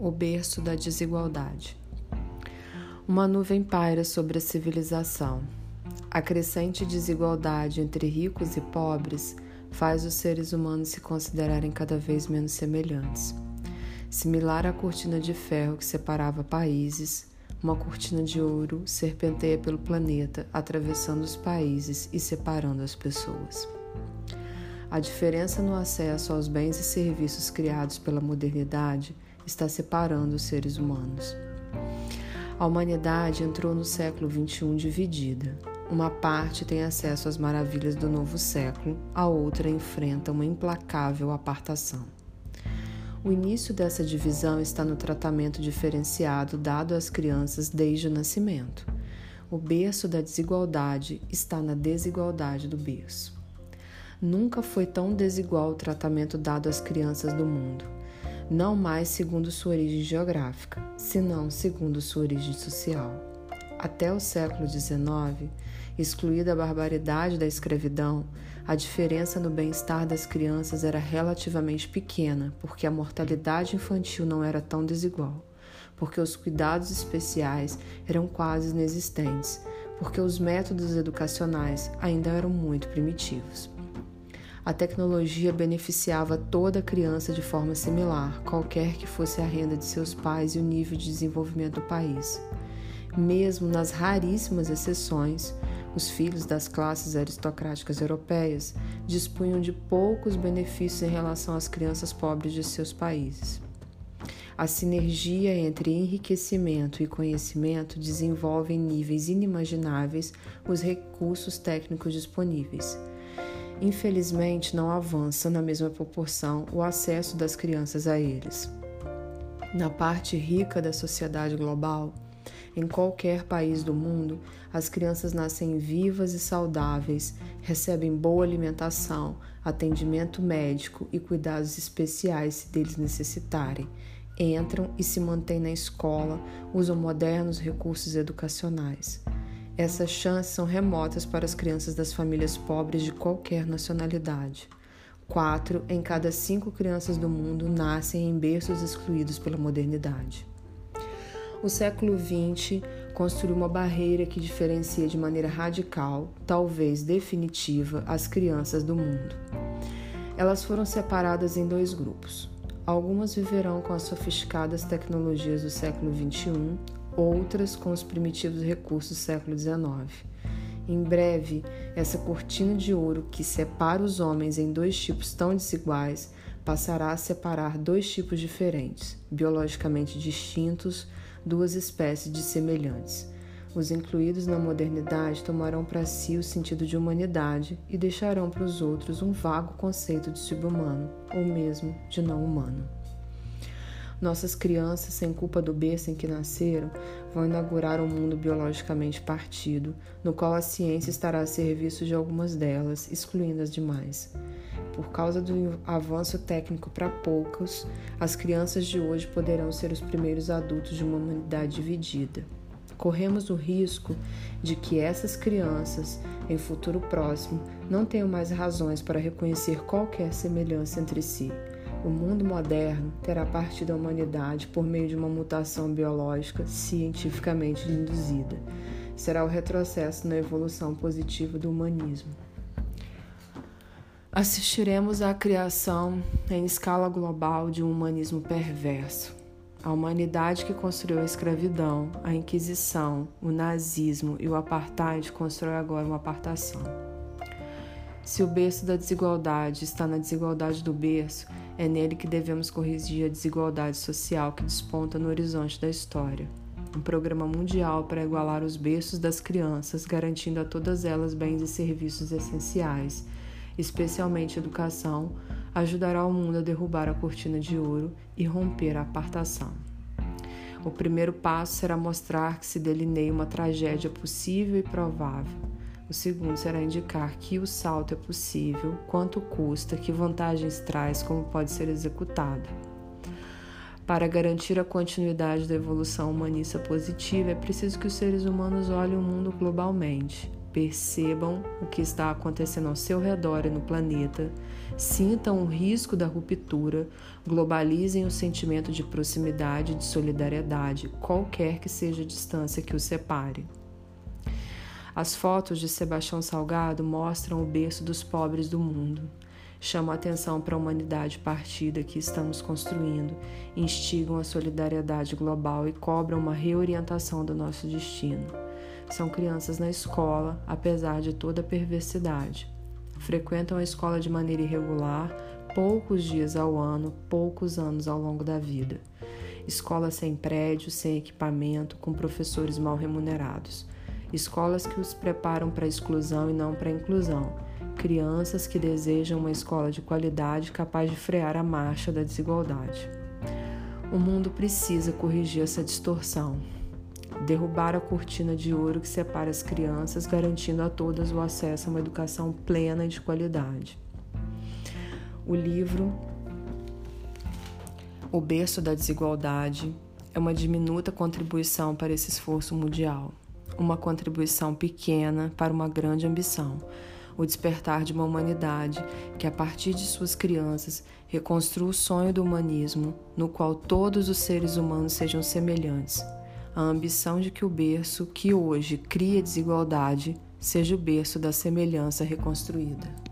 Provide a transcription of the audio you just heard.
o berço da desigualdade. Uma nuvem paira sobre a civilização. A crescente desigualdade entre ricos e pobres faz os seres humanos se considerarem cada vez menos semelhantes. Similar à cortina de ferro que separava países, uma cortina de ouro serpenteia pelo planeta, atravessando os países e separando as pessoas. A diferença no acesso aos bens e serviços criados pela modernidade está separando os seres humanos. A humanidade entrou no século XXI dividida. Uma parte tem acesso às maravilhas do novo século, a outra enfrenta uma implacável apartação. O início dessa divisão está no tratamento diferenciado dado às crianças desde o nascimento. O berço da desigualdade está na desigualdade do berço. Nunca foi tão desigual o tratamento dado às crianças do mundo não mais segundo sua origem geográfica, senão segundo sua origem social. Até o século XIX, excluída a barbaridade da escravidão, a diferença no bem-estar das crianças era relativamente pequena, porque a mortalidade infantil não era tão desigual, porque os cuidados especiais eram quase inexistentes, porque os métodos educacionais ainda eram muito primitivos. A tecnologia beneficiava toda criança de forma similar, qualquer que fosse a renda de seus pais e o nível de desenvolvimento do país. Mesmo nas raríssimas exceções, os filhos das classes aristocráticas europeias dispunham de poucos benefícios em relação às crianças pobres de seus países. A sinergia entre enriquecimento e conhecimento desenvolve em níveis inimagináveis os recursos técnicos disponíveis infelizmente não avança na mesma proporção o acesso das crianças a eles. Na parte rica da sociedade global, em qualquer país do mundo, as crianças nascem vivas e saudáveis, recebem boa alimentação, atendimento médico e cuidados especiais se deles necessitarem, entram e se mantêm na escola, usam modernos recursos educacionais. Essas chances são remotas para as crianças das famílias pobres de qualquer nacionalidade. Quatro em cada cinco crianças do mundo nascem em berços excluídos pela modernidade. O século XX construiu uma barreira que diferencia de maneira radical, talvez definitiva, as crianças do mundo. Elas foram separadas em dois grupos. Algumas viverão com as sofisticadas tecnologias do século XXI, outras com os primitivos recursos do século XIX. Em breve, essa cortina de ouro que separa os homens em dois tipos tão desiguais passará a separar dois tipos diferentes, biologicamente distintos, duas espécies de semelhantes. Os incluídos na modernidade tomarão para si o sentido de humanidade e deixarão para os outros um vago conceito de subhumano ou mesmo de não humano. Nossas crianças, sem culpa do berço em que nasceram, vão inaugurar um mundo biologicamente partido, no qual a ciência estará a serviço de algumas delas, excluindo as demais. Por causa do avanço técnico para poucos, as crianças de hoje poderão ser os primeiros adultos de uma humanidade dividida. Corremos o risco de que essas crianças, em futuro próximo, não tenham mais razões para reconhecer qualquer semelhança entre si o mundo moderno terá partido a humanidade por meio de uma mutação biológica cientificamente induzida. Será o retrocesso na evolução positiva do humanismo. Assistiremos à criação em escala global de um humanismo perverso. A humanidade que construiu a escravidão, a Inquisição, o nazismo e o apartheid constrói agora uma apartação. Se o berço da desigualdade está na desigualdade do berço, é nele que devemos corrigir a desigualdade social que desponta no horizonte da história. Um programa mundial para igualar os berços das crianças, garantindo a todas elas bens e serviços essenciais, especialmente educação, ajudará o mundo a derrubar a cortina de ouro e romper a apartação. O primeiro passo será mostrar que se delineia uma tragédia possível e provável o segundo será indicar que o salto é possível, quanto custa, que vantagens traz, como pode ser executado. Para garantir a continuidade da evolução humanista positiva, é preciso que os seres humanos olhem o mundo globalmente. percebam o que está acontecendo ao seu redor e no planeta, sintam o risco da ruptura, globalizem o sentimento de proximidade e de solidariedade, qualquer que seja a distância que os separe. As fotos de Sebastião Salgado mostram o berço dos pobres do mundo. Chamam a atenção para a humanidade partida que estamos construindo, instigam a solidariedade global e cobram uma reorientação do nosso destino. São crianças na escola, apesar de toda a perversidade. Frequentam a escola de maneira irregular, poucos dias ao ano, poucos anos ao longo da vida. Escolas sem prédio, sem equipamento, com professores mal remunerados. Escolas que os preparam para a exclusão e não para a inclusão. Crianças que desejam uma escola de qualidade capaz de frear a marcha da desigualdade. O mundo precisa corrigir essa distorção derrubar a cortina de ouro que separa as crianças, garantindo a todas o acesso a uma educação plena e de qualidade. O livro O Berço da Desigualdade é uma diminuta contribuição para esse esforço mundial, uma contribuição pequena para uma grande ambição, o despertar de uma humanidade que, a partir de suas crianças, reconstrua o sonho do humanismo, no qual todos os seres humanos sejam semelhantes a ambição de que o berço que hoje cria desigualdade seja o berço da semelhança reconstruída.